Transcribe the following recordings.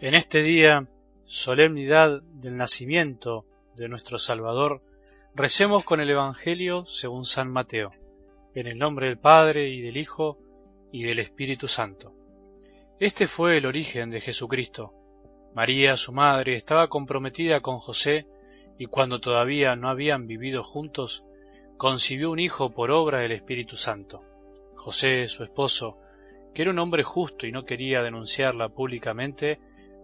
En este día, solemnidad del nacimiento de nuestro Salvador, recemos con el Evangelio según San Mateo, en el nombre del Padre y del Hijo y del Espíritu Santo. Este fue el origen de Jesucristo. María, su madre, estaba comprometida con José y cuando todavía no habían vivido juntos, concibió un hijo por obra del Espíritu Santo. José, su esposo, que era un hombre justo y no quería denunciarla públicamente,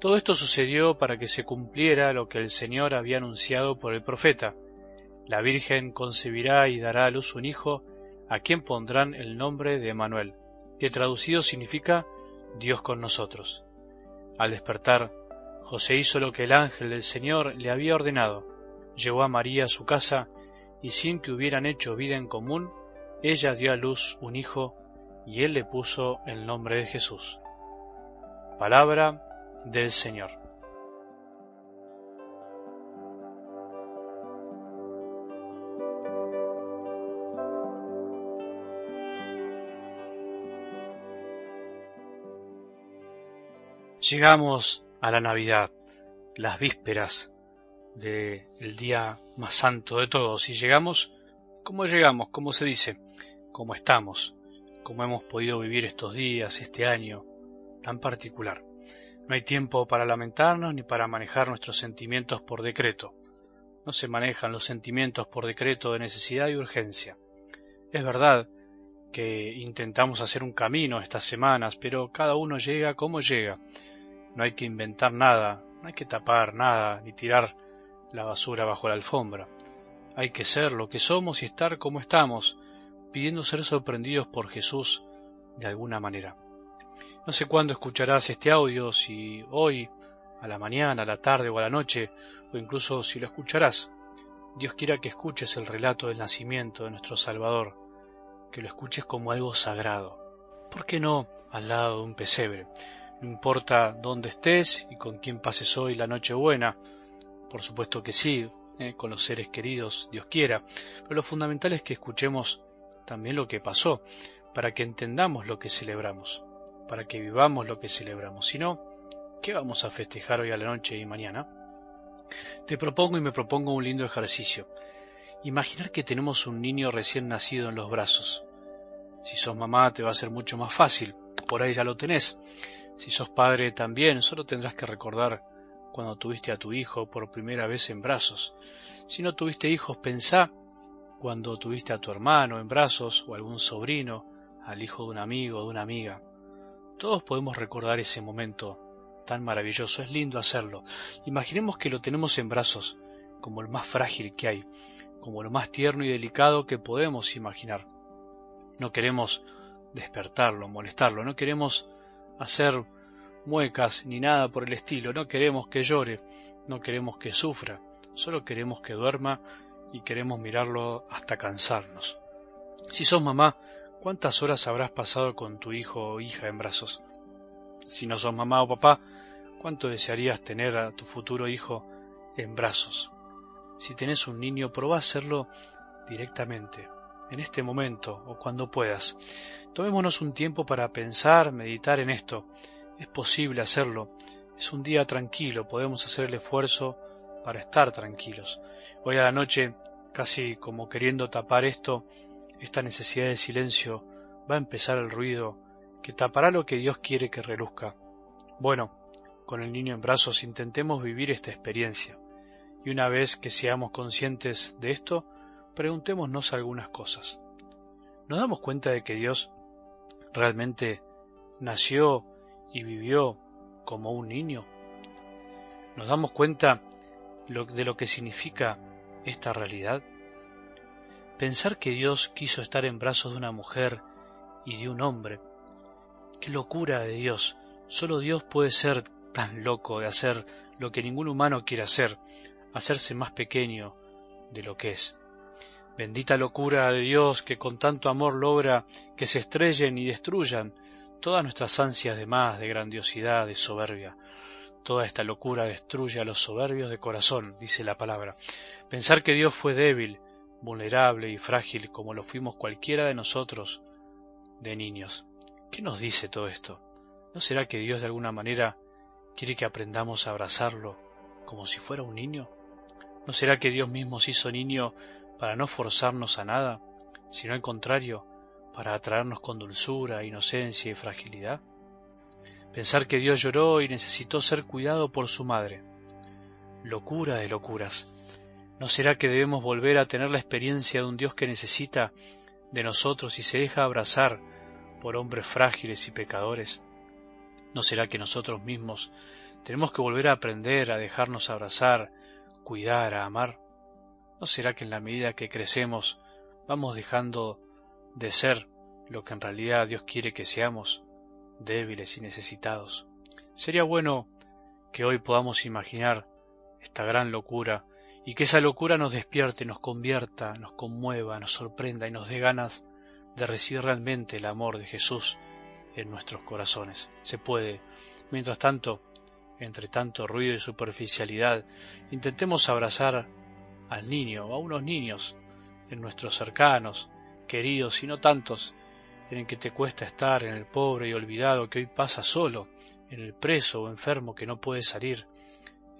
Todo esto sucedió para que se cumpliera lo que el Señor había anunciado por el profeta. La Virgen concebirá y dará a luz un hijo, a quien pondrán el nombre de Emanuel, que traducido significa Dios con nosotros. Al despertar, José hizo lo que el ángel del Señor le había ordenado. Llevó a María a su casa y sin que hubieran hecho vida en común, ella dio a luz un hijo y él le puso el nombre de Jesús. Palabra del Señor. Llegamos a la Navidad, las vísperas del día más santo de todos, y llegamos, como llegamos? como se dice? como estamos? como hemos podido vivir estos días, este año tan particular? No hay tiempo para lamentarnos ni para manejar nuestros sentimientos por decreto. No se manejan los sentimientos por decreto de necesidad y urgencia. Es verdad que intentamos hacer un camino estas semanas, pero cada uno llega como llega. No hay que inventar nada, no hay que tapar nada, ni tirar la basura bajo la alfombra. Hay que ser lo que somos y estar como estamos, pidiendo ser sorprendidos por Jesús de alguna manera. No sé cuándo escucharás este audio, si hoy, a la mañana, a la tarde o a la noche, o incluso si lo escucharás. Dios quiera que escuches el relato del nacimiento de nuestro Salvador, que lo escuches como algo sagrado. ¿Por qué no al lado de un pesebre? No importa dónde estés y con quién pases hoy la noche buena, por supuesto que sí, eh, con los seres queridos, Dios quiera, pero lo fundamental es que escuchemos también lo que pasó, para que entendamos lo que celebramos para que vivamos lo que celebramos. Si no, ¿qué vamos a festejar hoy a la noche y mañana? Te propongo y me propongo un lindo ejercicio. Imaginar que tenemos un niño recién nacido en los brazos. Si sos mamá te va a ser mucho más fácil, por ahí ya lo tenés. Si sos padre también, solo tendrás que recordar cuando tuviste a tu hijo por primera vez en brazos. Si no tuviste hijos, pensá cuando tuviste a tu hermano en brazos o algún sobrino, al hijo de un amigo o de una amiga. Todos podemos recordar ese momento tan maravilloso, es lindo hacerlo. Imaginemos que lo tenemos en brazos, como el más frágil que hay, como lo más tierno y delicado que podemos imaginar. No queremos despertarlo, molestarlo, no queremos hacer muecas ni nada por el estilo, no queremos que llore, no queremos que sufra, solo queremos que duerma y queremos mirarlo hasta cansarnos. Si sos mamá, ¿Cuántas horas habrás pasado con tu hijo o hija en brazos? Si no sos mamá o papá, ¿cuánto desearías tener a tu futuro hijo en brazos? Si tenés un niño, probá hacerlo directamente, en este momento o cuando puedas. Tomémonos un tiempo para pensar, meditar en esto. Es posible hacerlo. Es un día tranquilo, podemos hacer el esfuerzo para estar tranquilos. Hoy a la noche, casi como queriendo tapar esto, esta necesidad de silencio, va a empezar el ruido que tapará lo que Dios quiere que reluzca. Bueno, con el niño en brazos intentemos vivir esta experiencia, y una vez que seamos conscientes de esto, preguntémonos algunas cosas. ¿Nos damos cuenta de que Dios realmente nació y vivió como un niño? ¿Nos damos cuenta de lo que significa esta realidad? Pensar que Dios quiso estar en brazos de una mujer y de un hombre. Qué locura de Dios. Solo Dios puede ser tan loco de hacer lo que ningún humano quiere hacer. hacerse más pequeño de lo que es. Bendita locura de Dios que con tanto amor logra que se estrellen y destruyan todas nuestras ansias de más, de grandiosidad, de soberbia. Toda esta locura destruye a los soberbios de corazón, dice la palabra. Pensar que Dios fue débil, vulnerable y frágil como lo fuimos cualquiera de nosotros de niños. ¿Qué nos dice todo esto? ¿No será que Dios de alguna manera quiere que aprendamos a abrazarlo como si fuera un niño? ¿No será que Dios mismo se hizo niño para no forzarnos a nada, sino al contrario, para atraernos con dulzura, inocencia y fragilidad? Pensar que Dios lloró y necesitó ser cuidado por su madre. Locura de locuras. ¿No será que debemos volver a tener la experiencia de un Dios que necesita de nosotros y se deja abrazar por hombres frágiles y pecadores? ¿No será que nosotros mismos tenemos que volver a aprender a dejarnos abrazar, cuidar, a amar? ¿No será que en la medida que crecemos vamos dejando de ser lo que en realidad Dios quiere que seamos, débiles y necesitados? Sería bueno que hoy podamos imaginar esta gran locura y que esa locura nos despierte, nos convierta, nos conmueva, nos sorprenda y nos dé ganas de recibir realmente el amor de Jesús en nuestros corazones. Se puede. Mientras tanto, entre tanto ruido y superficialidad, intentemos abrazar al niño o a unos niños en nuestros cercanos, queridos y no tantos, en el que te cuesta estar, en el pobre y olvidado que hoy pasa solo, en el preso o enfermo que no puede salir,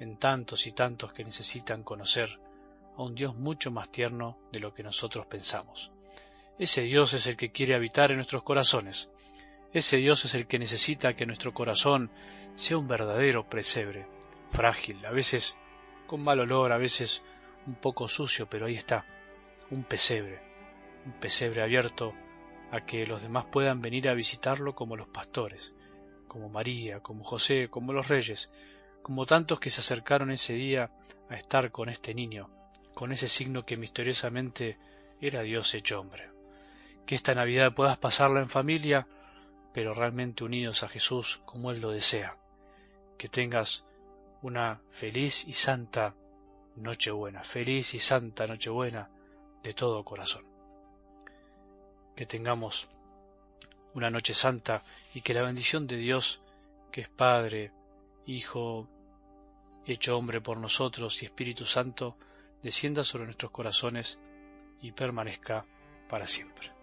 en tantos y tantos que necesitan conocer a un Dios mucho más tierno de lo que nosotros pensamos. Ese Dios es el que quiere habitar en nuestros corazones, ese Dios es el que necesita que nuestro corazón sea un verdadero presebre, frágil, a veces con mal olor, a veces un poco sucio, pero ahí está, un pesebre, un pesebre abierto a que los demás puedan venir a visitarlo como los pastores, como María, como José, como los reyes, como tantos que se acercaron ese día a estar con este niño, con ese signo que misteriosamente era Dios hecho hombre. Que esta Navidad puedas pasarla en familia, pero realmente unidos a Jesús como Él lo desea. Que tengas una feliz y santa Nochebuena, feliz y santa Nochebuena de todo corazón. Que tengamos una noche santa y que la bendición de Dios, que es Padre, Hijo, hecho hombre por nosotros y Espíritu Santo, descienda sobre nuestros corazones y permanezca para siempre.